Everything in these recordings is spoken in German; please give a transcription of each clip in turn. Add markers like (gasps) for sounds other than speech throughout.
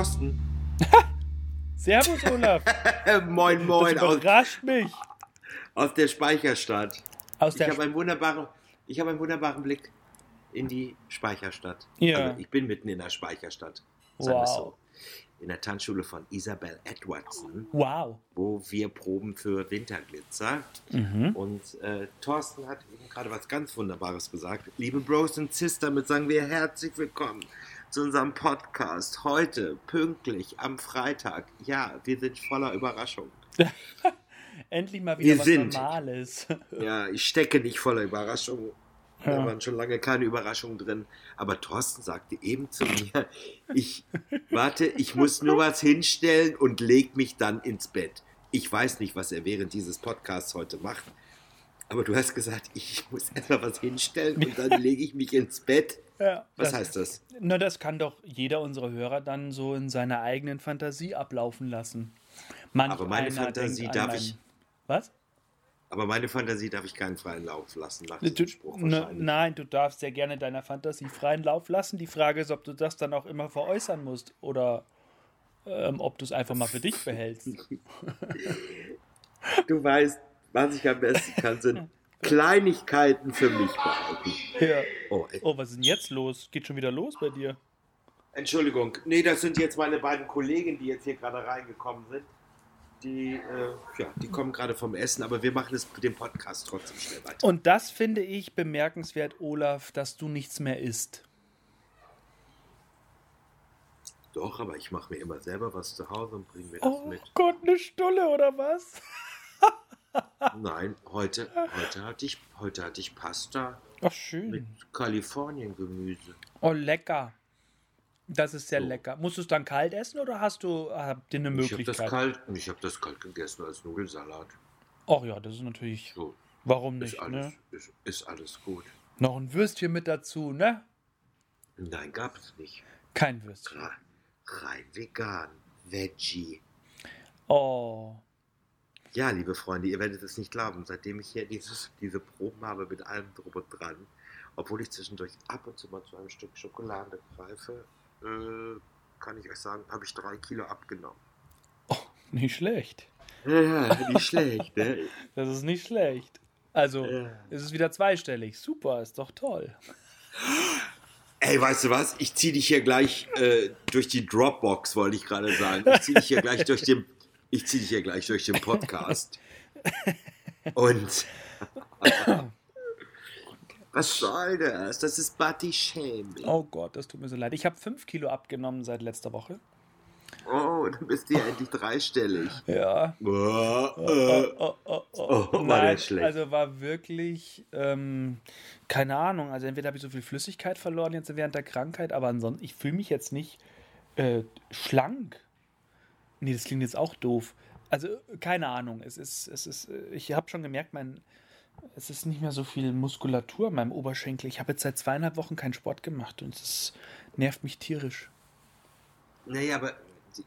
Thorsten. (laughs) Servus, Olaf. moin, (laughs) moin. Das überrascht mich. Aus der Speicherstadt. Aus der ich habe einen wunderbaren, ich habe einen wunderbaren Blick in die Speicherstadt. Ja. Also ich bin mitten in der Speicherstadt. Sagen es so. In der Tanzschule von Isabel Edwardson, Wow. wo wir proben für Winterglitzer. Mhm. Und äh, Thorsten hat eben gerade was ganz Wunderbares gesagt. Liebe Bros und Sisters, damit sagen wir herzlich willkommen zu unserem Podcast. Heute, pünktlich, am Freitag. Ja, wir sind voller Überraschung. (laughs) Endlich mal wieder Wir was sind- Normales. (laughs) Ja, ich stecke nicht voller Überraschung. Da Ja. waren schon lange keine Überraschungen drin. Aber Thorsten sagte eben zu mir, ich (laughs) warte, ich muss nur was hinstellen und leg mich dann ins Bett. Ich weiß nicht, was er während dieses Podcasts heute macht. Aber du hast gesagt, ich muss erstmal was hinstellen und dann lege ich mich ins Bett. Ja, Was das, heißt das? Na, das kann doch jeder unserer Hörer dann so in seiner eigenen Fantasie ablaufen lassen. Manch Aber meine Fantasie darf an ich- Was? Aber meine Fantasie darf ich keinen freien Lauf lassen nach Du, diesem Spruch ne, nein, du darfst sehr gerne deiner Fantasie freien Lauf lassen. Die Frage ist, ob du das dann auch immer veräußern musst oder ähm, ob du es einfach mal für dich behältst. (laughs) Du weißt, was ich am besten kann, sind (laughs) Kleinigkeiten für mich behalten. Ja. Oh. Oh, was ist denn jetzt los? Geht schon wieder los bei dir? Entschuldigung, nee, das sind jetzt meine beiden Kollegen, die jetzt hier gerade reingekommen sind. Die, äh, ja, die kommen gerade vom Essen, aber wir machen es den Podcast trotzdem schnell weiter. Und das finde ich bemerkenswert, Olaf, dass du nichts mehr isst. Doch, aber ich mache mir immer selber was zu Hause und bringe mir das Oh mit. Gott, eine Stulle oder was? (laughs) Nein, heute, heute, hatte ich, heute hatte ich Pasta Ach, mit schön. Kalifornien-Gemüse. Oh, lecker. Das ist sehr So. lecker. Musst du es dann kalt essen oder hast du habt ihr eine Ich habe das, Möglichkeit? kalt, ich hab das kalt gegessen als Nudelsalat. Ach ja, das ist natürlich. So, Warum ist nicht, alles, ne? ist, ist alles gut. Noch ein Würstchen mit dazu, ne? Nein, gab es nicht. Kein Würstchen. Rein vegan, Veggie. Oh. Ja, liebe Freunde, ihr werdet es nicht glauben, seitdem ich hier dieses, diese Proben habe mit allem drum und dran, obwohl ich zwischendurch ab und zu mal zu einem Stück Schokolade greife, äh, kann ich euch sagen, habe ich drei Kilo abgenommen. Nicht schlecht. Ja, nicht schlecht, ne? (laughs) Das ist nicht schlecht. Also, Ja. es ist wieder zweistellig. Super, ist doch toll. Ey, weißt du was? Ich ziehe dich hier gleich äh, durch die Dropbox, wollte ich gerade sagen. Ich ziehe dich hier gleich durch den, (laughs) ich ziehe dich hier gleich durch den Podcast. (laughs) Und (laughs) was soll das? Das ist Body Shaming. Oh Gott, das tut mir so leid. Ich habe fünf Kilo abgenommen seit letzter Woche. Oh, dann bist du ja endlich dreistellig. (laughs) Ja. Oh, äh. Oh, oh, oh, Oh, war Nein, schlecht. Also war wirklich, ähm, keine Ahnung. Also entweder habe ich so viel Flüssigkeit verloren jetzt während der Krankheit, aber ansonsten, ich fühle mich jetzt nicht äh, schlank. Nee, das klingt jetzt auch doof. Also keine Ahnung. Es ist, es ist, ich habe schon gemerkt, mein, es ist nicht mehr so viel Muskulatur in meinem Oberschenkel. Ich habe jetzt seit zweieinhalb Wochen keinen Sport gemacht und es nervt mich tierisch. Naja, aber die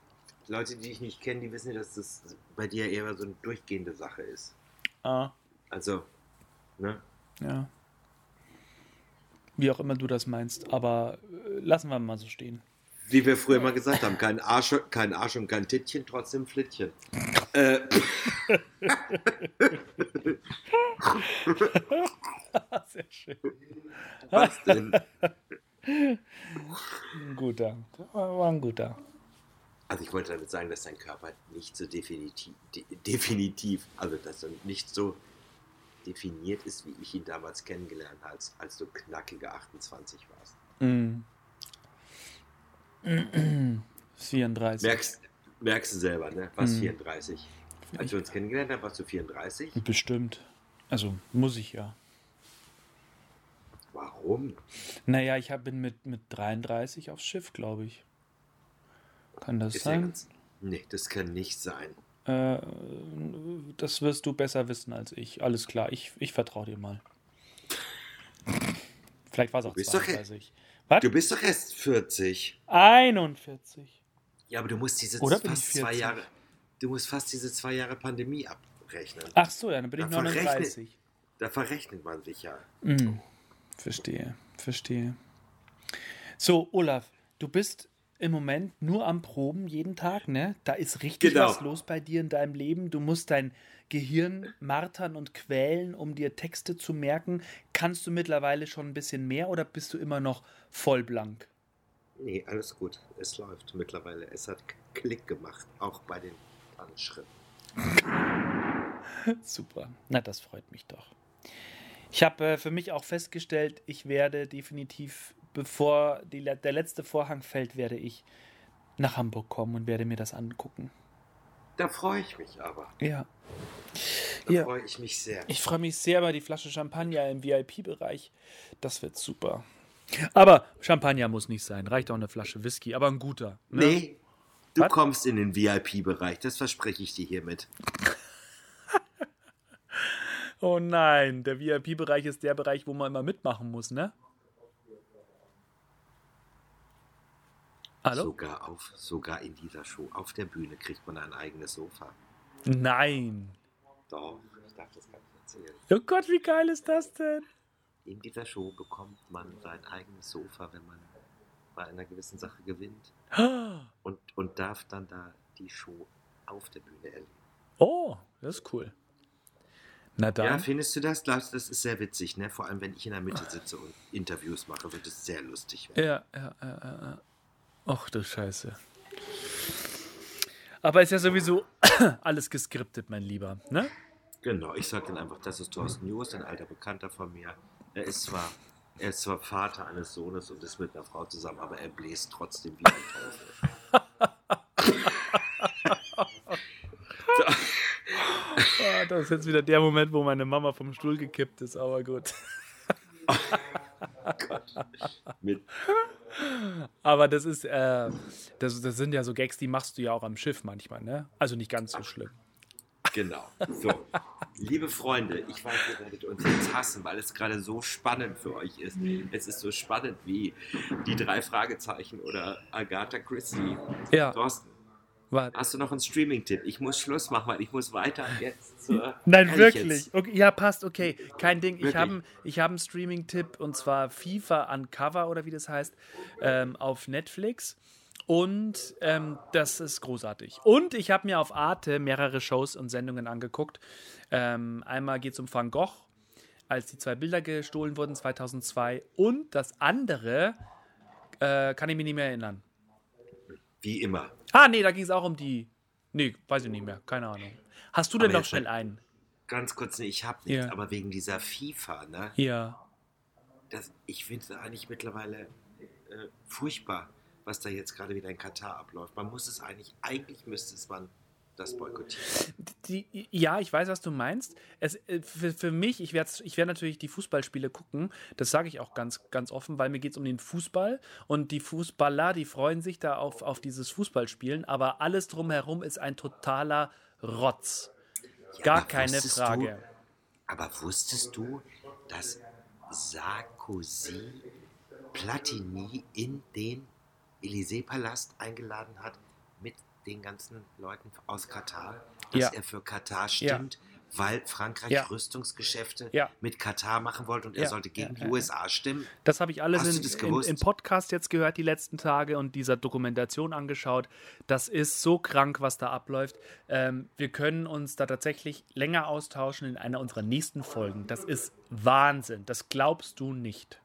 Leute, die dich nicht kennen, die wissen ja, dass das bei dir eher so eine durchgehende Sache ist. Ah, Also, ne? ja. Wie auch immer du das meinst, aber äh, lassen wir mal so stehen. Wie wir früher mal gesagt haben, kein Arsch, kein Arsch und kein Tittchen, trotzdem Flittchen. Äh, (laughs) Sehr schön. was denn? Ein guter. War ein guter. Also ich wollte damit sagen, dass dein Körper nicht so definitiv, de, definitiv, also dass er nicht so definiert ist, wie ich ihn damals kennengelernt habe, als, als du knackige 28 warst. Mm. 34. Merkst, merkst du selber, ne? Was Mhm. 34? Als wir uns kennengelernt haben, warst du 34? Bestimmt. Also muss ich ja. Warum? Naja, ich hab, bin mit, mit 33 aufs Schiff, glaube ich. Kann das Ist ja sein? ganz, nee, das kann nicht sein. Äh, das wirst du besser wissen als ich. Alles klar, ich, ich vertraue dir mal. (laughs) Vielleicht war es auch bist doch- 32. Was? Du bist doch erst 40. 41. Ja, aber du musst diese Oder fast ich zwei 40? Jahre, du musst fast diese zwei Jahre Pandemie abrechnen. Ach so, ja, dann bin ich Da verrechnet- 39. Da verrechnet man sich ja. Mm, verstehe, verstehe. So, Olaf, du bist im Moment nur am Proben jeden Tag, ne? Da ist richtig Genau. was los bei dir in deinem Leben. Du musst dein Gehirn martern und quälen, um dir Texte zu merken. Kannst du mittlerweile schon ein bisschen mehr oder bist du immer noch voll blank? Nee, alles gut. Es läuft mittlerweile. Es hat Klick gemacht, auch bei den Tanzschritten. (laughs) Super. Na, das freut mich doch. Ich habe äh, für mich auch festgestellt, ich werde definitiv, bevor die, der letzte Vorhang fällt, werde ich nach Hamburg kommen und werde mir das angucken. Da freue ich mich aber. Ja. Da Ja. freue ich mich sehr. Ich freue mich sehr über die Flasche Champagner im VIP-Bereich. Das wird super. Aber Champagner muss nicht sein. Reicht auch eine Flasche Whisky, aber ein guter. Ne? Nee, du Was? kommst in den VIP-Bereich. Das verspreche ich dir hiermit. (laughs) Oh nein, der VIP-Bereich ist der Bereich, wo man immer mitmachen muss, ne? Hallo? Sogar, auf, sogar in dieser Show auf der Bühne kriegt man ein eigenes Sofa. Nein. Doch, ich darf das gar nicht erzählen. Oh Gott, wie geil ist das denn? In dieser Show bekommt man sein eigenes Sofa, wenn man bei einer gewissen Sache gewinnt. (gasps) Und, und darf dann da die Show auf der Bühne erleben. Oh, das ist cool. Na Ja, dann. findest du das? Das ist sehr witzig, ne? Vor allem, wenn ich in der Mitte sitze und Interviews mache, wird es sehr lustig werden. Ja, ja, ja, ja. Ach du Scheiße. Aber ist ja sowieso (coughs) alles geskriptet, mein Lieber, ne? Genau, ich sage dann einfach, das ist Thorsten Jost, ein alter Bekannter von mir. Er ist zwar, er ist zwar Vater eines Sohnes und ist mit einer Frau zusammen, aber er bläst trotzdem wie ein Teufel. (laughs) Ah, das ist jetzt wieder der Moment, wo meine Mama vom Stuhl gekippt ist, aber gut. (laughs) Mit, Aber das ist, äh, das, das sind ja so Gags, die machst du ja auch am Schiff manchmal, ne? Also nicht ganz so schlimm. genau. So, liebe Freunde, ich weiß, ihr werdet uns jetzt hassen, weil es gerade so spannend für euch ist. Es ist so spannend wie die drei Fragezeichen oder Agatha Christie. Ja, Thorsten, warte. hast du noch einen Streaming-Tipp? Ich muss Schluss machen, weil ich muss weiter jetzt zur. (laughs) Nein, wirklich. Okay, ja, passt, okay. Kein Ding. Ich Wirklich? habe ich hab einen Streaming-Tipp und zwar FIFA Uncover oder wie das heißt, ähm, auf Netflix. Und ähm, das ist großartig. Und ich habe mir auf Arte mehrere Shows und Sendungen angeguckt. Ähm, einmal geht es um Van Gogh, als die zwei Bilder gestohlen wurden 2002. Und das andere äh, kann ich mich nicht mehr erinnern. Wie immer. Ah, nee, da ging es auch um die. Nee, weiß ich nicht mehr. Keine Ahnung. Hast du denn Aber noch schnell einen? Ganz kurz, nee, ich habe nichts, Ja. aber wegen dieser FIFA, ne? Ja. Das, ich finde es eigentlich mittlerweile äh, furchtbar, was da jetzt gerade wieder in Katar abläuft. Man muss es eigentlich, eigentlich müsste es man das boykottieren. Die, ja, ich weiß, was du meinst. Es, äh, für, für mich, ich werde ich werd natürlich die Fußballspiele gucken. Das sage ich auch ganz, ganz offen, weil mir geht es um den Fußball. Und die Fußballer, die freuen sich da auf, auf dieses Fußballspielen. Aber alles drumherum ist ein totaler Rotz. Ja, Gar keine Frage. Du, aber wusstest du, dass Sarkozy Platini in den Élysée-Palast eingeladen hat mit den ganzen Leuten aus Katar, dass Ja. er für Katar stimmt, weil Frankreich Ja. Rüstungsgeschäfte Ja. mit Katar machen wollte und er Ja, sollte gegen ja, die ja, USA stimmen. Das habe ich alles in, in, im Podcast jetzt gehört die letzten Tage und dieser Dokumentation angeschaut. Das ist so krank, was da abläuft. Ähm, wir können uns da tatsächlich länger austauschen in einer unserer nächsten Folgen. Das ist Wahnsinn. Das glaubst du nicht.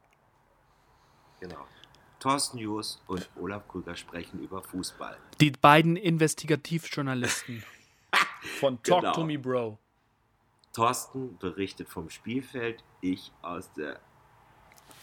Genau. Thorsten Jus und Olaf Krüger sprechen über Fußball. Die beiden Investigativjournalisten (laughs) von Talk Genau. to Me Bro. Thorsten berichtet vom Spielfeld, ich aus der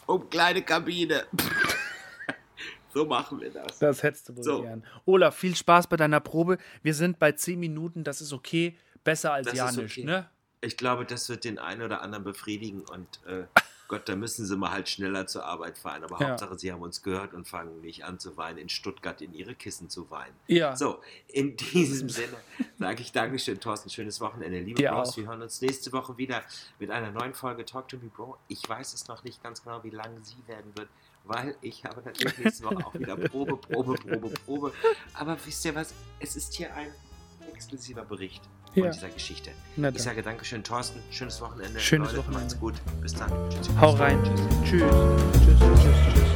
Umkleidekabine. (laughs) so machen wir das. Das hättest du wohl So. gern. Olaf, viel Spaß bei deiner Probe. Wir sind bei 10 Minuten, das ist okay. Besser als Das Janisch, okay. ne? Ich glaube, das wird den einen oder anderen befriedigen und äh, (laughs) Gott, da müssen sie mal halt schneller zur Arbeit fahren. Aber Ja. Hauptsache, sie haben uns gehört und fangen nicht an zu weinen, in Stuttgart in ihre Kissen zu weinen. Ja. So, in diesem Sinne sage ich Dankeschön, Thorsten. Schönes Wochenende. Liebe Dir Bros, auch. wir hören uns nächste Woche wieder mit einer neuen Folge Talk to Me Bro. Ich weiß es noch nicht ganz genau, wie lang sie werden wird, weil ich habe natürlich nächste Woche auch wieder (laughs) Probe, Probe, Probe, Probe. Aber wisst ihr was? Es ist hier ein exklusiver Bericht Ja. dieser Geschichte. Ich sage Dankeschön, Thorsten. Schönes Wochenende. Schönes Leute, Wochenende. Macht's gut. Bis dann. Tschüss. Hau rein. Tschüss. Tschüss, tschüss, tschüss, tschüss.